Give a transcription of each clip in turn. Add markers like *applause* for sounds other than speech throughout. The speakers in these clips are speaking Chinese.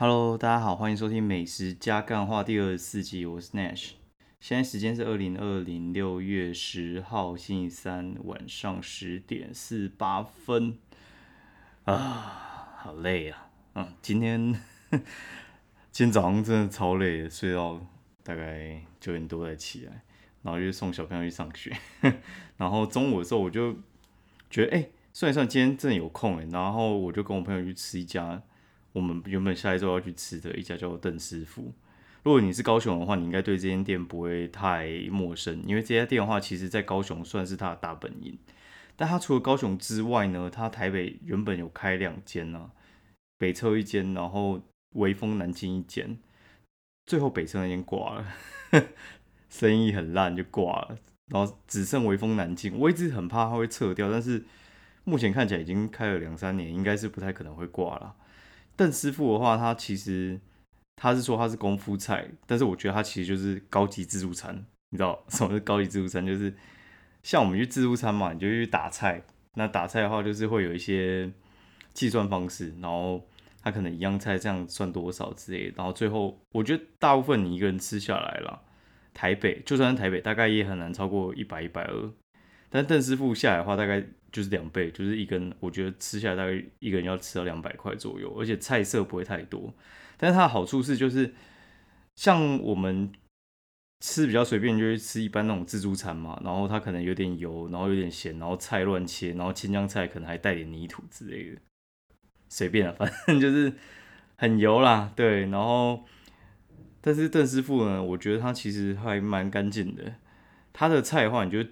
Hello，大家好，欢迎收听《美食加干话》第二十四集，我是 Nash。现在时间是二零二零六月十号星期三晚上十点四八分。啊，好累啊！嗯，今天今天早上真的超累的，睡到大概九点多才起来，然后就送小朋友去上学。*laughs* 然后中午的时候我就觉得，哎，算一算今天真的有空哎，然后我就跟我朋友去吃一家。我们原本下一周要去吃的一家叫邓师傅。如果你是高雄的话，你应该对这间店不会太陌生，因为这家店的话，其实在高雄算是它的大本营。但它除了高雄之外呢，它台北原本有开两间呢，北侧一间，然后威风南京一间，最后北侧那间挂了，生意很烂就挂了，然后只剩威风南京。我一直很怕它会撤掉，但是目前看起来已经开了两三年，应该是不太可能会挂了。邓师傅的话，他其实他是说他是功夫菜，但是我觉得他其实就是高级自助餐。你知道 *laughs* 什么是高级自助餐？就是像我们去自助餐嘛，你就去打菜。那打菜的话，就是会有一些计算方式，然后他可能一样菜这样算多少之类。然后最后，我觉得大部分你一个人吃下来了，台北就算是台北，大概也很难超过一百一百二。但邓师傅下来的话，大概就是两倍，就是一根，我觉得吃下来大概一个人要吃到两百块左右，而且菜色不会太多。但是它的好处是，就是像我们吃比较随便，就是吃一般那种自助餐嘛，然后它可能有点油，然后有点咸，然后菜乱切，然后青江菜可能还带点泥土之类的，随便啊，*laughs* 反正就是很油啦，对。然后，但是邓师傅呢，我觉得他其实还蛮干净的，他的菜的话，你就。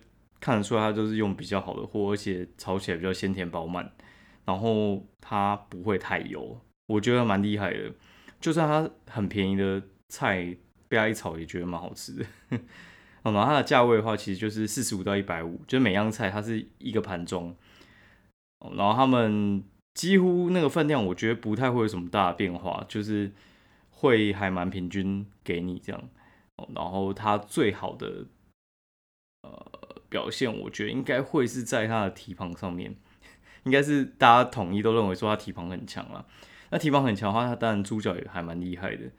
看得出来，它就是用比较好的货，而且炒起来比较鲜甜饱满，然后它不会太油，我觉得蛮厉害的。就算它很便宜的菜被它一炒，也觉得蛮好吃的。*laughs* 然后它的价位的话，其实就是四十五到一百五，就是每样菜它是一个盘装。然后他们几乎那个分量，我觉得不太会有什么大的变化，就是会还蛮平均给你这样。然后它最好的，表现我觉得应该会是在他的蹄膀上面，*laughs* 应该是大家统一都认为说他蹄膀很强了。那蹄膀很强的话，他当然猪脚也还蛮厉害的。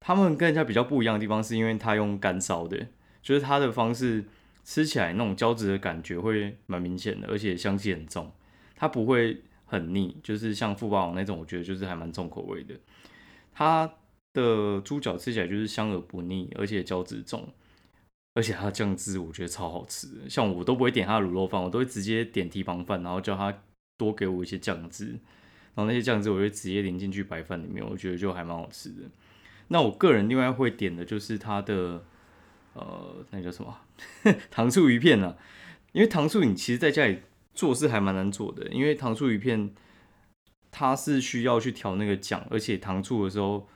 他们跟人家比较不一样的地方，是因为他用干烧的，就是他的方式吃起来那种胶质的感觉会蛮明显的，而且香气很重，它不会很腻，就是像富霸王那种，我觉得就是还蛮重口味的。它的猪脚吃起来就是香而不腻，而且胶质重。而且它的酱汁我觉得超好吃，像我都不会点它的卤肉饭，我都会直接点蹄膀饭，然后叫他多给我一些酱汁，然后那些酱汁我就直接淋进去白饭里面，我觉得就还蛮好吃的。那我个人另外会点的就是它的呃，那叫什么 *laughs* 糖醋鱼片啊？因为糖醋你其实在家里做是还蛮难做的，因为糖醋鱼片它是需要去调那个酱，而且糖醋的时候。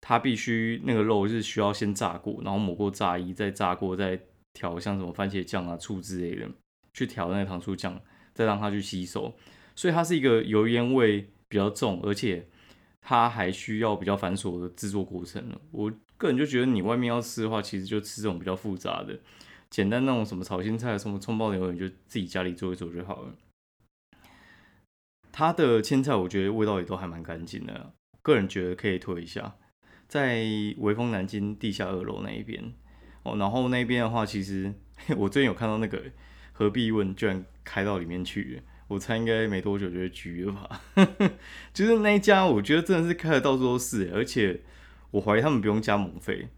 它必须那个肉是需要先炸过，然后抹过炸衣，再炸过，再调像什么番茄酱啊、醋之类的，去调那个糖醋酱，再让它去吸收。所以它是一个油烟味比较重，而且它还需要比较繁琐的制作过程我个人就觉得，你外面要吃的话，其实就吃这种比较复杂的，简单那种什么炒青菜、什么葱爆牛肉，你就自己家里做一做就好了。它的青菜我觉得味道也都还蛮干净的，个人觉得可以推一下。在威风南京地下二楼那一边哦，然后那边的话，其实 *laughs* 我最近有看到那个何必问居然开到里面去，我猜应该没多久就会拘了吧。*laughs* 就是那一家，我觉得真的是开的到处都是，而且我怀疑他们不用加盟费，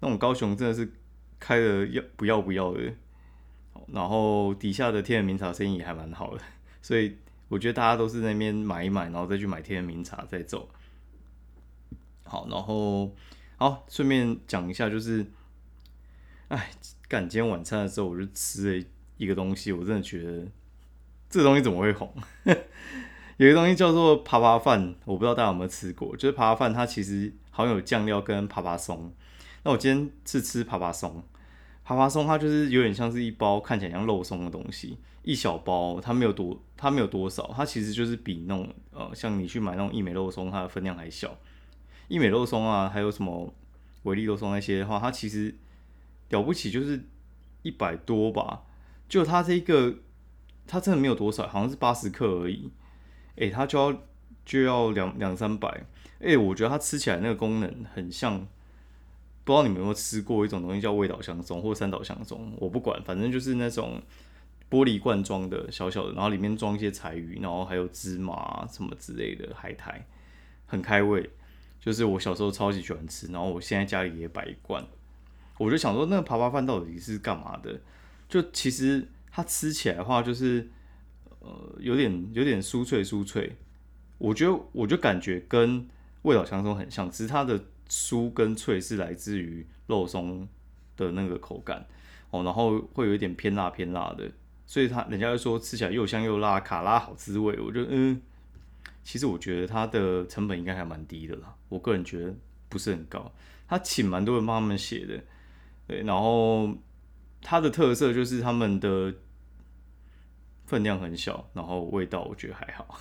那种高雄真的是开的要不要不要的。然后底下的天然茗茶生意也还蛮好的，所以我觉得大家都是那边买一买，然后再去买天然茗茶再走。好，然后好，顺便讲一下，就是，哎，干今天晚餐的时候，我就吃了一个东西，我真的觉得这东西怎么会红？*laughs* 有一个东西叫做爬爬饭，我不知道大家有没有吃过，就是爬爬饭，它其实好像有酱料跟爬爬松。那我今天是吃爬爬松，爬爬松它就是有点像是一包看起来像肉松的东西，一小包，它没有多，它没有多少，它其实就是比那种呃，像你去买那种一美肉松，它的分量还小。益美肉松啊，还有什么维力肉松那些的话，它其实了不起就是一百多吧。就它这一个，它真的没有多少，好像是八十克而已。诶，它就要就要两两三百。哎，我觉得它吃起来那个功能很像，不知道你们有没有吃过一种东西叫味道香松或三岛香松，我不管，反正就是那种玻璃罐装的小小的，然后里面装一些柴鱼，然后还有芝麻什么之类的海苔，很开胃。就是我小时候超级喜欢吃，然后我现在家里也摆一罐。我就想说，那个耙耙饭到底是干嘛的？就其实它吃起来的话，就是呃有点有点酥脆酥脆。我觉得我就感觉跟味道香松很像，只是它的酥跟脆是来自于肉松的那个口感哦，然后会有一点偏辣偏辣的，所以它人家就说吃起来又香又辣，卡拉好滋味。我就嗯。其实我觉得它的成本应该还蛮低的啦，我个人觉得不是很高。他请蛮多人帮他们写的，对，然后它的特色就是他们的分量很小，然后味道我觉得还好。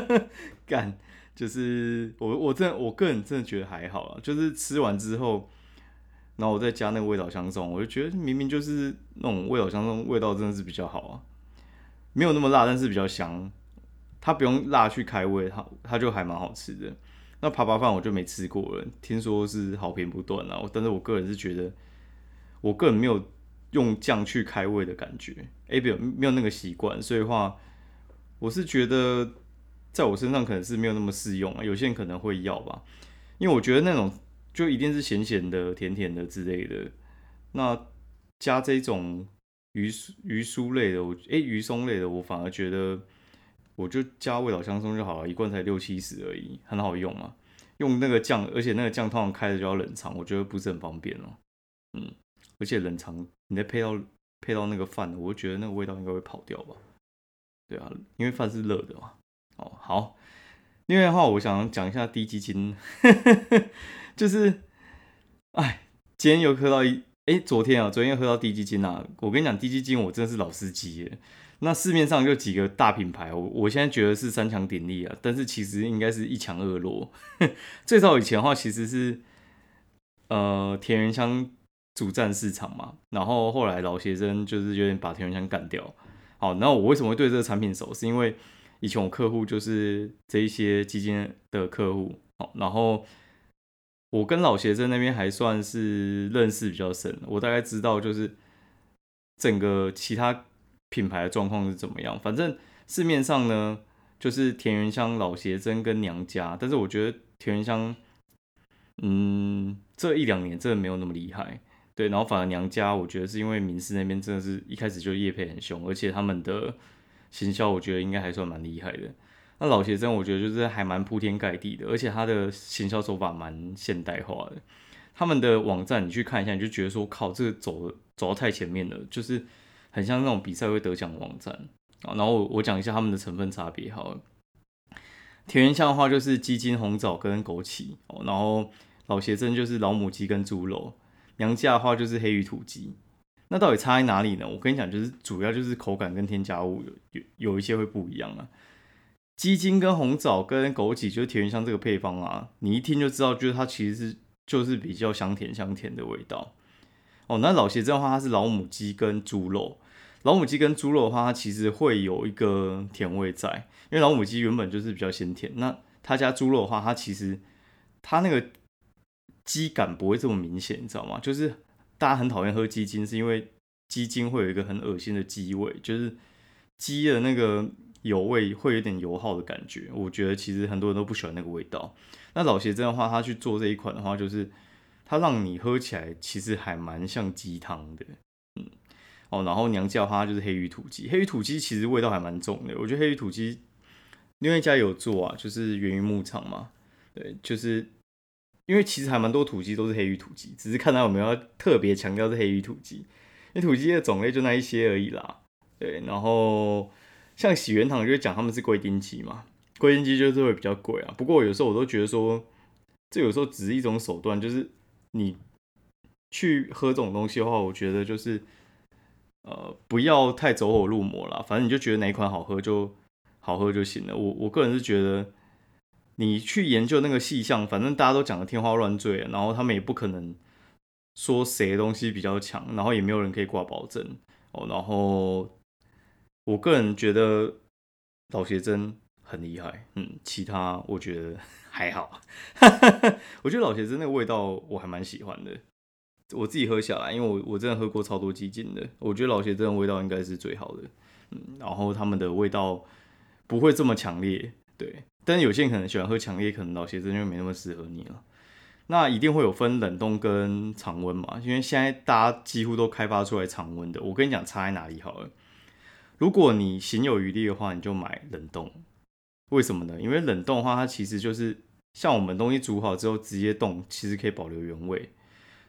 *laughs* 干，就是我我真的我个人真的觉得还好啊，就是吃完之后，然后我再加那个味道香松，我就觉得明明就是那种味道香松味道真的是比较好啊，没有那么辣，但是比较香。它不用辣去开胃，它它就还蛮好吃的。那耙耙饭我就没吃过了，听说是好评不断啊。但是我个人是觉得，我个人没有用酱去开胃的感觉，哎，没有没有那个习惯，所以话我是觉得在我身上可能是没有那么适用啊。有些人可能会要吧，因为我觉得那种就一定是咸咸的、甜甜的之类的。那加这种鱼鱼酥类的，我哎鱼松类的，我反而觉得。我就加味道香松就好了，一罐才六七十而已，很好用啊。用那个酱，而且那个酱通常开的就要冷藏，我觉得不是很方便哦。嗯，而且冷藏你再配到配到那个饭，我觉得那个味道应该会跑掉吧？对啊，因为饭是热的嘛。哦，好。另外的话，我想讲一下低基金，*laughs* 就是，哎，今天又喝到一，哎，昨天啊，昨天又喝到低基金啊。我跟你讲，低基金我真的是老司机耶。那市面上就几个大品牌，我我现在觉得是三强鼎立啊，但是其实应该是一强二弱。*laughs* 最早以前的话，其实是呃田园香主战市场嘛，然后后来老协珍就是有点把田园香干掉。好，那我为什么会对这个产品熟？是因为以前我客户就是这一些基金的客户，好，然后我跟老协珍那边还算是认识比较深，我大概知道就是整个其他。品牌的状况是怎么样？反正市面上呢，就是田园香、老协珍跟娘家，但是我觉得田园香，嗯，这一两年真的没有那么厉害。对，然后反而娘家，我觉得是因为民事那边真的是一开始就业配很凶，而且他们的行销，我觉得应该还算蛮厉害的。那老协珍，我觉得就是还蛮铺天盖地的，而且他的行销手法蛮现代化的。他们的网站你去看一下，你就觉得说，靠，这个走走到太前面了，就是。很像那种比赛会得奖的网站啊，然后我讲一下他们的成分差别好了。田园香的话就是鸡精、红枣跟枸杞哦，然后老协珍就是老母鸡跟猪肉，娘家的话就是黑鱼土鸡。那到底差在哪里呢？我跟你讲，就是主要就是口感跟添加物有有有一些会不一样啊。鸡精跟红枣跟枸杞就是田园香这个配方啊，你一听就知道，就是它其实是就是比较香甜香甜的味道哦。那老协珍的话，它是老母鸡跟猪肉。老母鸡跟猪肉的话，它其实会有一个甜味在，因为老母鸡原本就是比较鲜甜。那它加猪肉的话，它其实它那个鸡感不会这么明显，你知道吗？就是大家很讨厌喝鸡精，是因为鸡精会有一个很恶心的鸡味，就是鸡的那个油味会有点油耗的感觉。我觉得其实很多人都不喜欢那个味道。那老协珍的话，他去做这一款的话，就是它让你喝起来其实还蛮像鸡汤的。哦，然后娘叫它就是黑鱼土鸡，黑鱼土鸡其实味道还蛮重的。我觉得黑鱼土鸡另外一家有做啊，就是源于牧场嘛，对，就是因为其实还蛮多土鸡都是黑鱼土鸡，只是看到有没有特别强调是黑鱼土鸡，因为土鸡的种类就那一些而已啦。对，然后像喜源堂就会讲他们是贵丁鸡嘛，贵丁鸡就是会比较贵啊。不过有时候我都觉得说，这有时候只是一种手段，就是你去喝这种东西的话，我觉得就是。呃，不要太走火入魔了，反正你就觉得哪一款好喝就好喝就行了。我我个人是觉得，你去研究那个细项，反正大家都讲的天花乱坠，然后他们也不可能说谁东西比较强，然后也没有人可以挂保证哦。然后我个人觉得老邪真很厉害，嗯，其他我觉得 *laughs* 还好。*laughs* 我觉得老邪真那个味道我还蛮喜欢的，我自己喝下来，因为我我真的喝过超多鸡精的，我觉得老茄子的味道应该是最好的，嗯，然后他们的味道不会这么强烈，对，但有些人可能喜欢喝强烈，可能老茄子就没那么适合你了。那一定会有分冷冻跟常温嘛？因为现在大家几乎都开发出来常温的。我跟你讲差在哪里好了。如果你行有余力的话，你就买冷冻。为什么呢？因为冷冻的话，它其实就是像我们东西煮好之后直接冻，其实可以保留原味。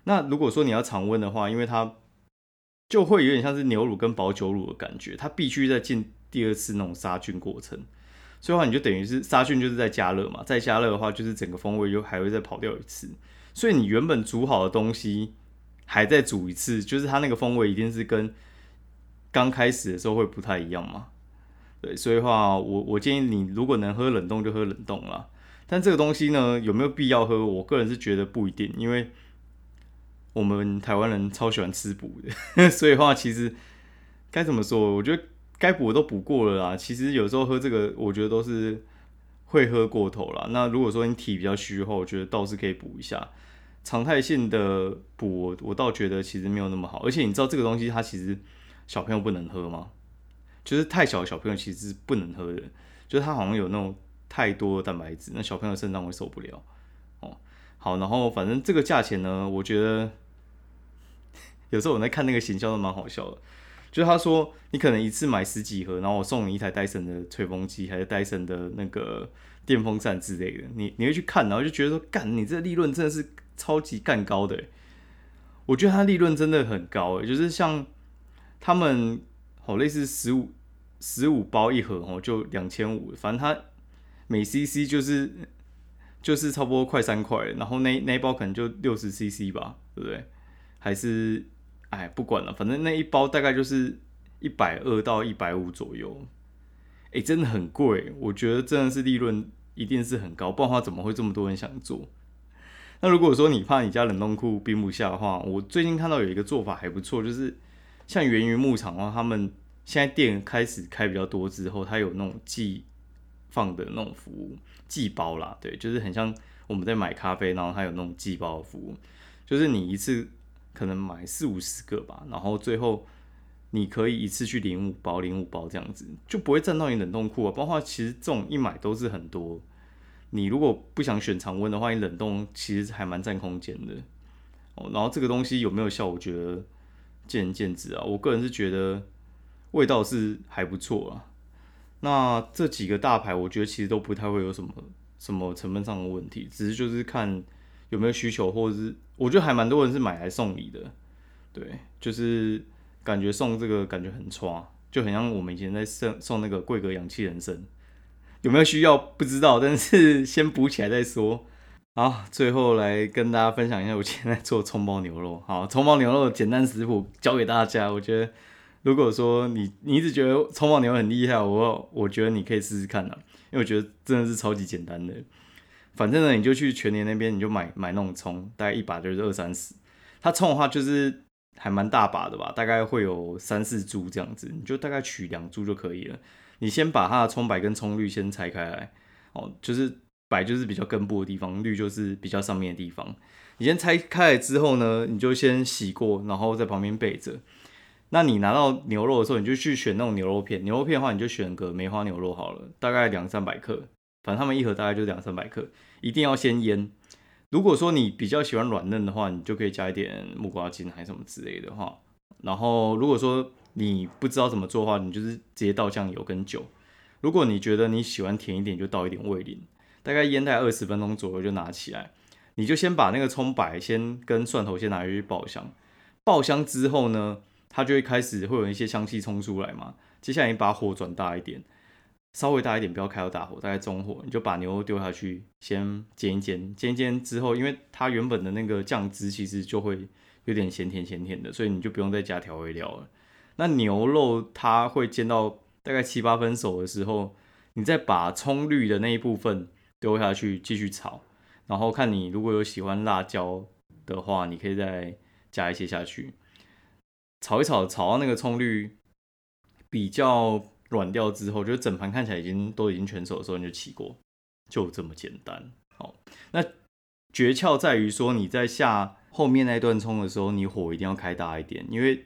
那如果说你要常温的话，因为它就会有点像是牛乳跟保酒乳的感觉，它必须再进第二次那种杀菌过程。所以的话，你就等于是杀菌，就是在加热嘛。再加热的话，就是整个风味又还会再跑掉一次。所以你原本煮好的东西还在煮一次，就是它那个风味一定是跟刚开始的时候会不太一样嘛。对，所以话我我建议你，如果能喝冷冻就喝冷冻啦。但这个东西呢，有没有必要喝？我个人是觉得不一定，因为我们台湾人超喜欢吃补的。*laughs* 所以话其实该怎么说？我觉得。该补的都补过了啦，其实有时候喝这个，我觉得都是会喝过头了。那如果说你体比较虚的话，我觉得倒是可以补一下。常态性的补，我我倒觉得其实没有那么好。而且你知道这个东西它其实小朋友不能喝吗？就是太小的小朋友其实是不能喝的，就是它好像有那种太多的蛋白质，那小朋友肾脏会受不了。哦，好，然后反正这个价钱呢，我觉得有时候我在看那个行销都蛮好笑的。就是他说，你可能一次买十几盒，然后我送你一台戴森的吹风机，还是戴森的那个电风扇之类的，你你会去看，然后就觉得说，干，你这利润真的是超级干高的。我觉得他利润真的很高，诶，就是像他们好类似十五十五包一盒哦，就两千五，反正他每 CC 就是就是差不多快三块，然后那那一包可能就六十 CC 吧，对不对？还是？哎，不管了，反正那一包大概就是一百二到一百五左右，哎，真的很贵。我觉得真的是利润一定是很高，不然的话怎么会这么多人想做？那如果说你怕你家冷冻库冰不下的话，我最近看到有一个做法还不错，就是像源于牧场的话，他们现在店开始开比较多之后，它有那种寄放的那种服务，寄包啦，对，就是很像我们在买咖啡，然后它有那种寄包的服务，就是你一次。可能买四五十个吧，然后最后你可以一次去领五包，领五包这样子就不会占到你冷冻库啊。包括其实这种一买都是很多，你如果不想选常温的话，你冷冻其实还蛮占空间的哦。然后这个东西有没有效，我觉得见仁见智啊。我个人是觉得味道是还不错啊。那这几个大牌，我觉得其实都不太会有什么什么成本上的问题，只是就是看。有没有需求，或者是我觉得还蛮多人是买来送礼的，对，就是感觉送这个感觉很刷，就很像我们以前在送送那个贵格氧气人参，有没有需要不知道，但是先补起来再说。*laughs* 好，最后来跟大家分享一下我现在做葱包牛肉。*laughs* 好，葱包牛肉简单食谱教给大家。我觉得如果说你你一直觉得葱包牛肉很厉害，我我觉得你可以试试看的，因为我觉得真的是超级简单的。反正呢，你就去全年那边，你就买买那种葱，大概一把就是二三十。它葱的话就是还蛮大把的吧，大概会有三四株这样子，你就大概取两株就可以了。你先把它的葱白跟葱绿先拆开来，哦，就是白就是比较根部的地方，绿就是比较上面的地方。你先拆开来之后呢，你就先洗过，然后在旁边备着。那你拿到牛肉的时候，你就去选那种牛肉片。牛肉片的话，你就选个梅花牛肉好了，大概两三百克。反正他们一盒大概就两三百克，一定要先腌。如果说你比较喜欢软嫩的话，你就可以加一点木瓜精还是什么之类的话。然后如果说你不知道怎么做的话，你就是直接倒酱油跟酒。如果你觉得你喜欢甜一点，就倒一点味淋。大概腌大概二十分钟左右就拿起来。你就先把那个葱白先跟蒜头先拿去爆香，爆香之后呢，它就会开始会有一些香气冲出来嘛。接下来你把火转大一点。稍微大一点，不要开到大火，大概中火，你就把牛肉丢下去，先煎一煎，煎一煎之后，因为它原本的那个酱汁其实就会有点咸甜咸甜的，所以你就不用再加调味料了。那牛肉它会煎到大概七八分熟的时候，你再把葱绿的那一部分丢下去继续炒，然后看你如果有喜欢辣椒的话，你可以再加一些下去，炒一炒，炒到那个葱绿比较。软掉之后，就整盘看起来已经都已经全熟的时候，你就起锅，就这么简单。好，那诀窍在于说你在下后面那一段冲的时候，你火一定要开大一点，因为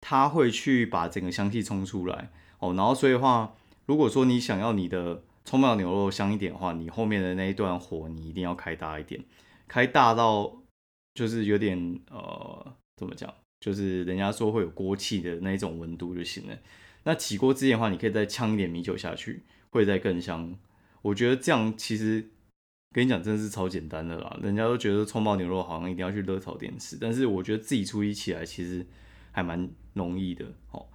它会去把整个香气冲出来。哦，然后所以的话，如果说你想要你的葱爆牛肉香一点的话，你后面的那一段火你一定要开大一点，开大到就是有点呃，怎么讲？就是人家说会有锅气的那种温度就行了。那起锅之前的话，你可以再呛一点米酒下去，会再更香。我觉得这样其实跟你讲，真的是超简单的啦。人家都觉得葱爆牛肉好像一定要去热炒店吃，但是我觉得自己处理起来其实还蛮容易的。哦，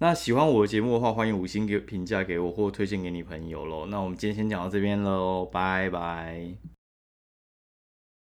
那喜欢我的节目的话，欢迎五星给评价给我，或推荐给你朋友喽。那我们今天先讲到这边喽，拜拜。